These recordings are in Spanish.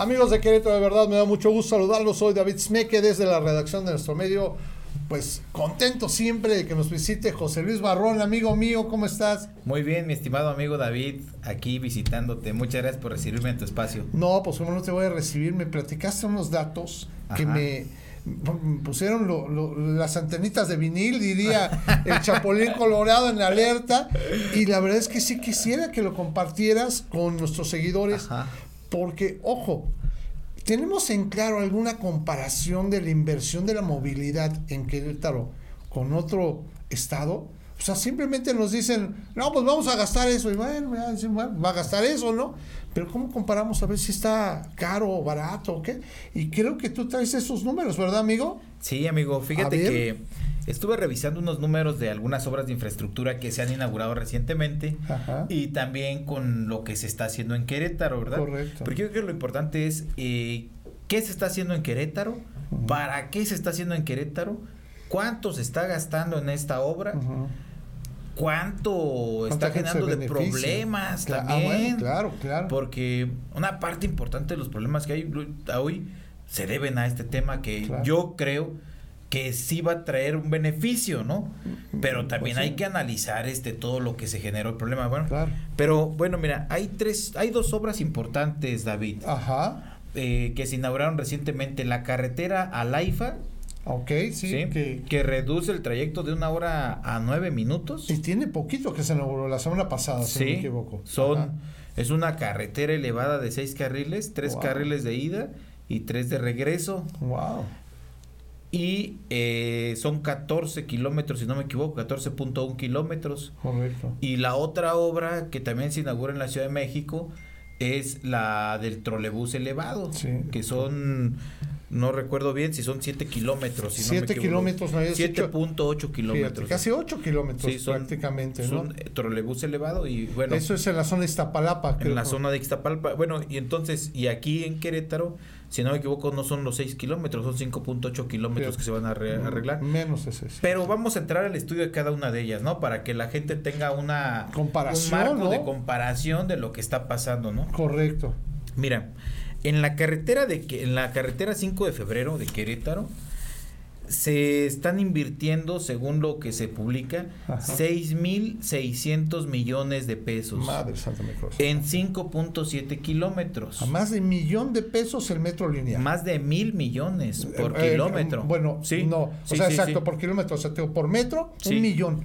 Amigos de Querétaro, de verdad me da mucho gusto saludarlos. Soy David Smeke desde la redacción de nuestro medio. Pues contento siempre de que nos visite José Luis Barrón, amigo mío, ¿cómo estás? Muy bien, mi estimado amigo David, aquí visitándote. Muchas gracias por recibirme en tu espacio. No, pues como no te voy a recibir, me platicaste unos datos que me pusieron las antenitas de vinil, diría el Chapulín Colorado en alerta. Y la verdad es que sí quisiera que lo compartieras con nuestros seguidores, porque, ojo, ¿tenemos en claro alguna comparación de la inversión de la movilidad en Querétaro con otro estado? O sea, simplemente nos dicen, no, pues vamos a gastar eso. Y bueno, va a gastar eso, ¿no? Pero ¿cómo comparamos a ver si está caro o barato o qué? Y creo que tú traes esos números, ¿verdad, amigo? Sí, amigo. Fíjate que estuve revisando unos números de algunas obras de infraestructura que se han inaugurado recientemente y también con lo que se está haciendo en Querétaro, ¿verdad? Correcto. Porque yo creo que lo importante es eh, qué se está haciendo en Querétaro, para qué se está haciendo en Querétaro, cuánto se está gastando en esta obra cuánto está generando de problemas ah, también. claro, claro. Porque una parte importante de los problemas que hay hoy se deben a este tema que yo creo que sí va a traer un beneficio, ¿no? Pero también pues hay que analizar este todo lo que se generó el problema. Bueno, pero bueno, mira, hay tres, hay dos obras importantes, David. Ajá. Eh, que se inauguraron recientemente, la carretera a Laifa Ok, sí. que, reduce el trayecto de una hora a nueve minutos. Y tiene poquito que se inauguró la semana pasada, si no me equivoco. Son, es una carretera elevada de seis carriles, tres carriles de ida y tres de regreso. Wow. Y eh, son 14 kilómetros, si no me equivoco, 14.1 kilómetros. Correcto. Y la otra obra que también se inaugura en la Ciudad de México es la del trolebús elevado, que son no recuerdo bien si son 7 kilómetros. 7 kilómetros, 7.8 kilómetros. casi 8 kilómetros prácticamente. Es un trolebús elevado y bueno. Eso es en la zona de Iztapalapa. En la zona de Iztapalapa. Bueno, y entonces, y aquí en Querétaro, si no me equivoco, no son los 6 kilómetros, son 5.8 kilómetros que se van a arreglar. Menos ese. Pero vamos a entrar al estudio de cada una de ellas, ¿no? Para que la gente tenga una comparación, un marco de comparación de lo que está pasando, ¿no? Correcto. Mira, en la carretera de en la carretera 5 de febrero de Querétaro se están invirtiendo, según lo que se publica, 6.600 millones de pesos. Madre Santa En 5.7 kilómetros. A más de millón de pesos el metro lineal. Más de mil millones por eh, eh, kilómetro. bueno, sí, no. o sea, exacto, por kilómetro. O sea, por metro, un millón.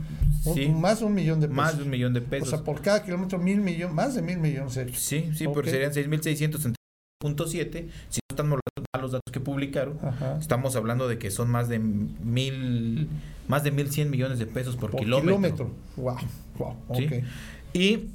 más de un millón de pesos. Más de un millón de pesos. O sea, por cada kilómetro, mil millones, más de mil millones. Sí, sí, porque serían 6.600 punto siete, si no están los datos que publicaron, estamos hablando de que son más de mil, más de mil cien millones de pesos por, kilómetro. Wow, wow, Y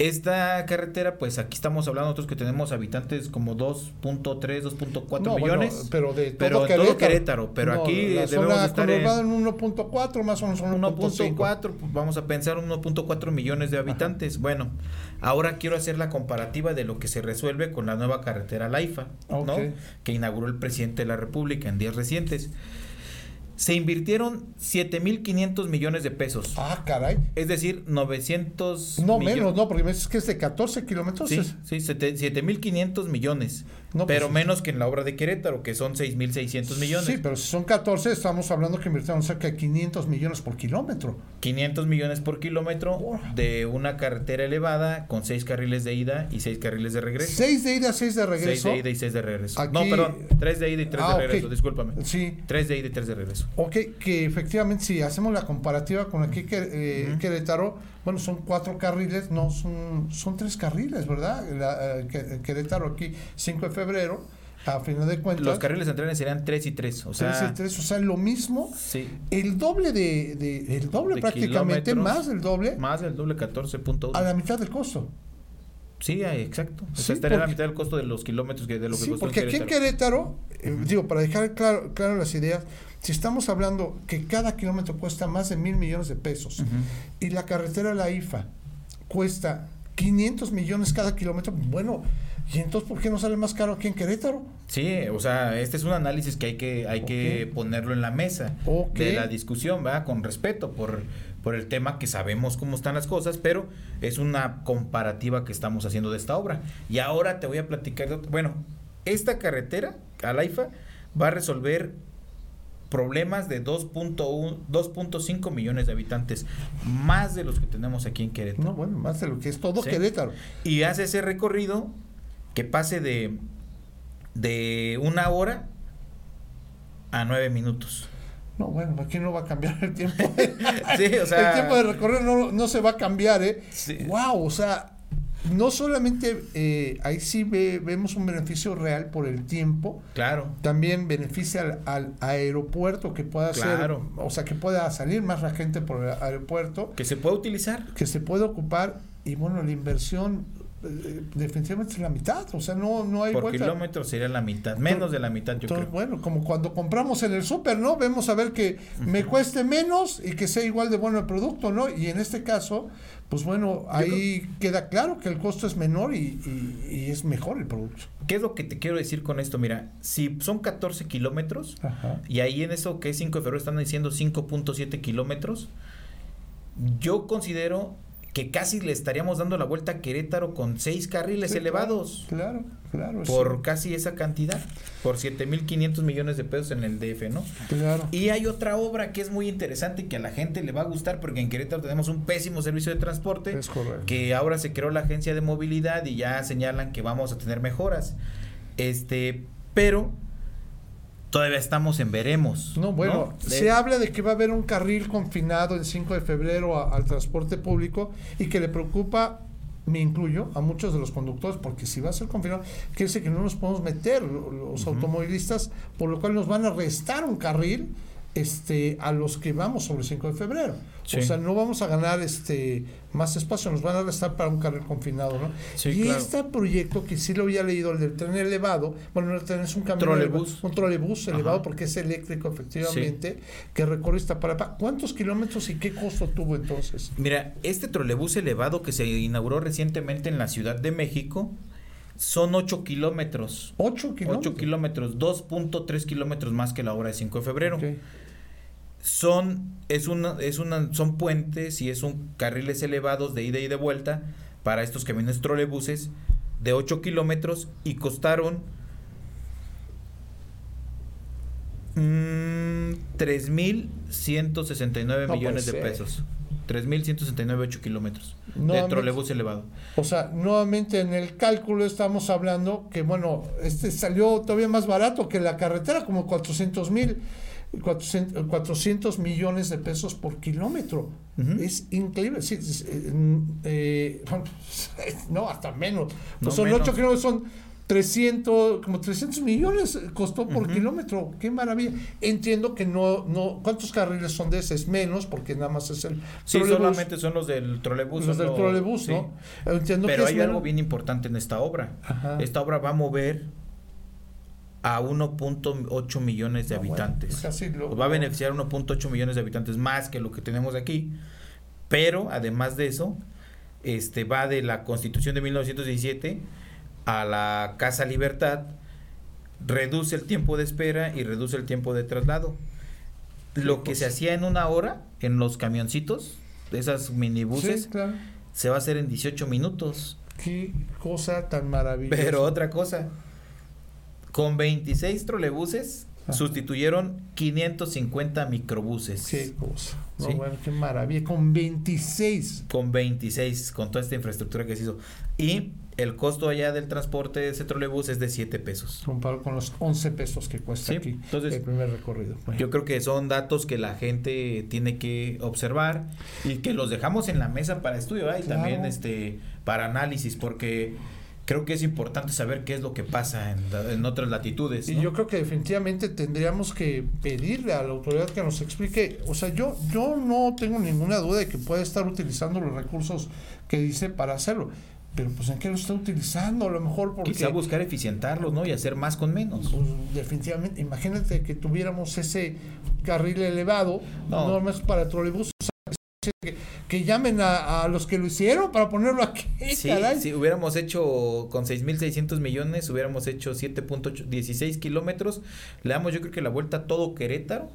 esta carretera, pues aquí estamos hablando nosotros que tenemos habitantes como 2.3, 2.4 millones. pero de todo, Querétaro, todo Querétaro. Pero aquí debemos estar en, 1.4, más o menos 1.4. Pues vamos a pensar 1.4 millones de habitantes. Bueno, ahora quiero hacer la comparativa de lo que se resuelve con la nueva carretera Laifa, ¿no? Que inauguró el presidente de la República en días recientes se invirtieron 7.500 millones de pesos. Ah, caray. Es decir, 900... No menos, no, porque me dices que es de 14 kilómetros. Sí, sí, 7.500 millones. No, pues pero menos que en la obra de Querétaro, que son 6.600 millones. Sí, pero si son 14, estamos hablando que invirtieron cerca de 500 millones por kilómetro. 500 millones por kilómetro de una carretera elevada con 6 carriles de ida y 6 carriles de regreso. 6 de ida, 6 de regreso. 6 de ida y 6 de regreso. No, perdón, 3 de ida y 3 de ah, regreso, discúlpame. Sí. 3 de ida y 3 de regreso. Ok, que efectivamente si hacemos la comparativa con aquí eh, Querétaro, bueno, son cuatro carriles, no, son, son tres carriles, ¿verdad? La, eh, Querétaro aquí, 5 de febrero, a final de cuentas. Los carriles centrales serían 3 y 3, o sea. 3 y 3, o sea, lo mismo. Sí. El doble de, de el doble prácticamente, más del doble. Más del doble, 14.1. A la mitad del costo. Sí, exacto. O sea, estaría a la mitad del costo de los kilómetros que de lo que sí, porque aquí en Querétaro, eh, digo, para dejar claro, claro las ideas, si estamos hablando que cada kilómetro cuesta más de mil millones de pesos y la carretera La IFA cuesta 500 millones cada kilómetro, bueno, ¿y entonces por qué no sale más caro aquí en Querétaro? Sí, o sea, este es un análisis que hay que, hay que ponerlo en la mesa de la discusión, ¿va? Con respeto por por el tema que sabemos cómo están las cosas, pero es una comparativa que estamos haciendo de esta obra. Y ahora te voy a platicar, bueno, esta carretera, Alaifa, va a resolver problemas de 2.5 millones de habitantes, más de los que tenemos aquí en Querétaro. No, bueno, más de lo que es todo Querétaro. Y hace ese recorrido que pase de, de una hora a nueve minutos. No, bueno, aquí no va a cambiar el tiempo. sí, o sea, el tiempo de recorrer no, no se va a cambiar, ¿eh? Sí. Wow, o sea, no solamente eh, ahí sí vemos un beneficio real por el tiempo. Claro. También beneficia al, aeropuerto que pueda claro. o sea, que pueda salir más la gente por el aeropuerto. Que se pueda utilizar. Que se pueda ocupar y bueno, la inversión eh, definitivamente es la mitad, o sea, no, no hay Por kilómetro sería la mitad, menos de la mitad, yo creo. Bueno, como cuando compramos en el súper, ¿no? Vemos a ver que me cueste menos y que sea igual de bueno el producto, ¿no? Y en este caso, pues bueno, ahí queda claro que el costo es menor y, es mejor el producto. ¿Qué es lo que te quiero decir con esto? Mira, si son 14 kilómetros y ahí en eso que es 5 de febrero están diciendo 5.7 kilómetros, yo considero que casi le estaríamos dando la vuelta a Querétaro con seis carriles elevados. Claro, claro. Por casi esa cantidad, por 7.500 millones de pesos en el DF, ¿no? Claro. Y hay otra obra que es muy interesante y que a la gente le va a gustar porque en Querétaro tenemos un pésimo servicio de transporte. Es correcto. Que ahora se creó la agencia de movilidad y ya señalan que vamos a tener mejoras. Este, pero todavía estamos en veremos. No, bueno, se habla de que va a haber un carril confinado el 5 de febrero al transporte público y que le preocupa, me incluyo, a muchos de los conductores, porque si va a ser confinado, quiere decir que no nos podemos meter los automovilistas, por lo cual nos van a restar un carril este, a los que vamos sobre el 5 de febrero. O sea, no vamos a ganar este más espacio, nos van a restar para un carril confinado, ¿no? y este proyecto, que sí lo había leído, el del tren elevado, bueno, el tren es un camión trolebús. un trolebús elevado porque es eléctrico efectivamente, que recorre esta para ¿Cuántos kilómetros y qué costo tuvo entonces? Mira, este trolebús elevado que se inauguró recientemente en la Ciudad de México, son 8 kilómetros. 8 kilómetros. 8 kilómetros, 2.3 kilómetros más que la hora de 5 de febrero. Son, es una, es una, son puentes y es un carriles elevados de ida y de vuelta para estos camiones trolebuses de 8 kilómetros y costaron mmm, 3.169 millones de pesos. 3.169 8 kilómetros de trolebús elevado. O sea, nuevamente en el cálculo estamos hablando que, bueno, este salió todavía más barato que la carretera, como 400 mil. 400, millones de pesos por kilómetro. Es increíble. Eh, eh, no, hasta menos. Pues son 8 kilómetros, son 300, como 300 millones costó por kilómetro. Qué maravilla. Entiendo que no, no, ¿cuántos carriles son de ese? Es menos, porque nada más es el. Sí, solamente son los del trolebús. Los del trolebús, ¿no? Entiendo Pero hay algo bien importante en esta obra. Esta obra va a mover a 1.8 millones de habitantes. va a beneficiar 1.8 millones de habitantes más que lo que tenemos aquí. Pero además de eso, este va de la Constitución de 1917 a la Casa Libertad, reduce el tiempo de espera y reduce el tiempo de traslado. Lo que se hacía en una hora en los camioncitos, de esas minibuses, se va a hacer en 18 minutos. Qué cosa tan maravillosa. Pero otra cosa, con 26 trolebuses sustituyeron 550 microbuses. Qué cosa. bueno, qué maravilla. Con 26. Con 26, con toda esta infraestructura que se hizo. Y el costo allá del transporte de ese trolebús es de 7 pesos. Comparado con los 11 pesos que cuesta aquí entonces, el primer recorrido. Yo creo que son datos que la gente tiene que observar y que los dejamos en la mesa para estudio y también este para análisis porque creo que es importante saber qué es lo que pasa en, otras latitudes. Y yo creo que definitivamente tendríamos que pedirle a la autoridad que nos explique, o sea, yo, yo no tengo ninguna duda de que puede estar utilizando los recursos que dice para hacerlo pero pues en qué lo está utilizando, a lo mejor porque... Quizá buscar eficientarlos, ¿no? Y hacer más con menos. Pues, definitivamente, imagínate que tuviéramos ese carril elevado, no, más para trolebús, que, que, llamen a, los que lo hicieron para ponerlo aquí. Sí, si hubiéramos hecho con 6.600 millones, hubiéramos hecho 7.8, 16 kilómetros, le damos yo creo que la vuelta a todo Querétaro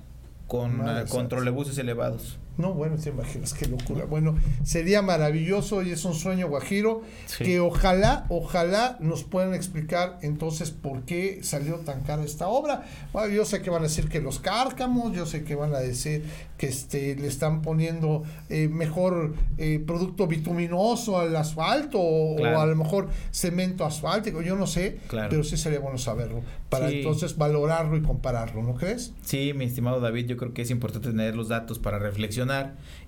con, uh, con trolebuses elevados. No, bueno, te imaginas qué locura. Bueno, sería maravilloso y es un sueño guajiro que ojalá, ojalá nos puedan explicar entonces por qué salió tan cara esta obra. Bueno, yo sé que van a decir que los cárcamos, yo sé que van a decir que este le están poniendo eh, mejor eh, producto bituminoso al asfalto o, a lo mejor cemento asfáltico, yo no sé, pero sí sería bueno saberlo para entonces valorarlo y compararlo, ¿no crees? Sí, mi estimado David, yo creo que es importante tener los datos para reflexionar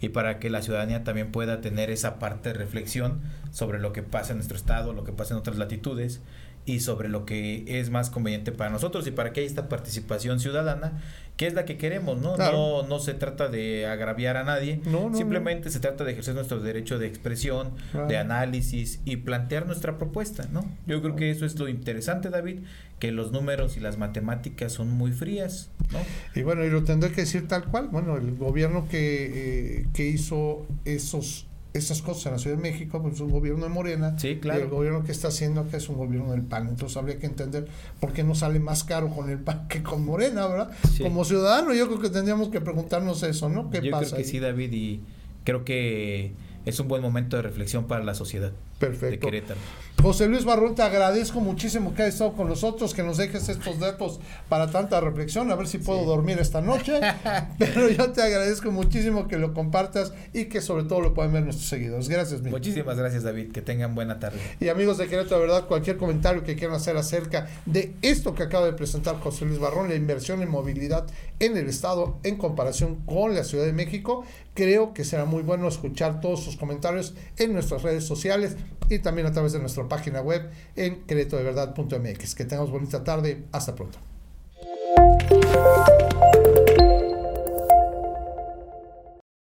y para que la ciudadanía también pueda tener esa parte de reflexión sobre lo que pasa en nuestro estado, lo que pasa en otras latitudes y sobre lo que es más conveniente para nosotros y para que haya esta participación ciudadana que es la que queremos, ¿no? No, no se trata de agraviar a nadie, simplemente se trata de ejercer nuestro derecho de expresión, de análisis y plantear nuestra propuesta, ¿no? Yo creo que eso es lo interesante, David, que los números y las matemáticas son muy frías, ¿no? Y bueno, y lo tendré que decir tal cual, bueno, el gobierno que, eh, que hizo esos esas cosas en la Ciudad de México, pues es un gobierno de Morena. Sí, claro. Y el gobierno que está haciendo acá es un gobierno del PAN. Entonces habría que entender por qué no sale más caro con el PAN que con Morena, ¿verdad? Como ciudadano, yo creo que tendríamos que preguntarnos eso, ¿no? ¿Qué yo Creo que sí, David, y creo que es un buen momento de reflexión para la sociedad. Perfecto. De Querétaro. José Luis Barrón, te agradezco muchísimo que hayas estado con nosotros, que nos dejes estos datos para tanta reflexión, a ver si puedo dormir esta noche, pero yo te agradezco muchísimo que lo compartas y que sobre todo lo puedan ver nuestros seguidores. Gracias, mi. Muchísimas gracias, David, que tengan buena tarde. Y amigos de Querétaro, de verdad, cualquier comentario que quieran hacer acerca de esto que acaba de presentar José Luis Barrón, la inversión en movilidad en el Estado en comparación con la Ciudad de México, creo que será muy bueno escuchar todos sus comentarios en nuestras redes sociales y también a través de nuestra página web en queretodeverdad.mx. Que tengamos bonita tarde. Hasta pronto.